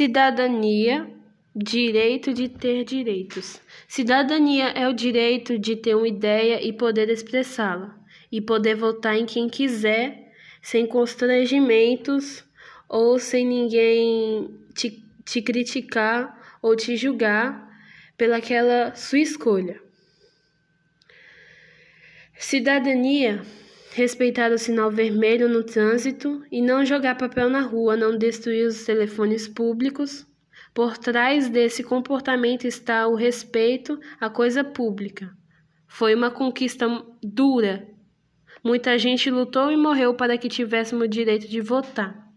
Cidadania, direito de ter direitos. Cidadania é o direito de ter uma ideia e poder expressá-la, e poder votar em quem quiser, sem constrangimentos ou sem ninguém te, te criticar ou te julgar pelaquela sua escolha. Cidadania respeitar o sinal vermelho no trânsito e não jogar papel na rua, não destruir os telefones públicos. Por trás desse comportamento está o respeito à coisa pública. Foi uma conquista dura. Muita gente lutou e morreu para que tivéssemos o direito de votar.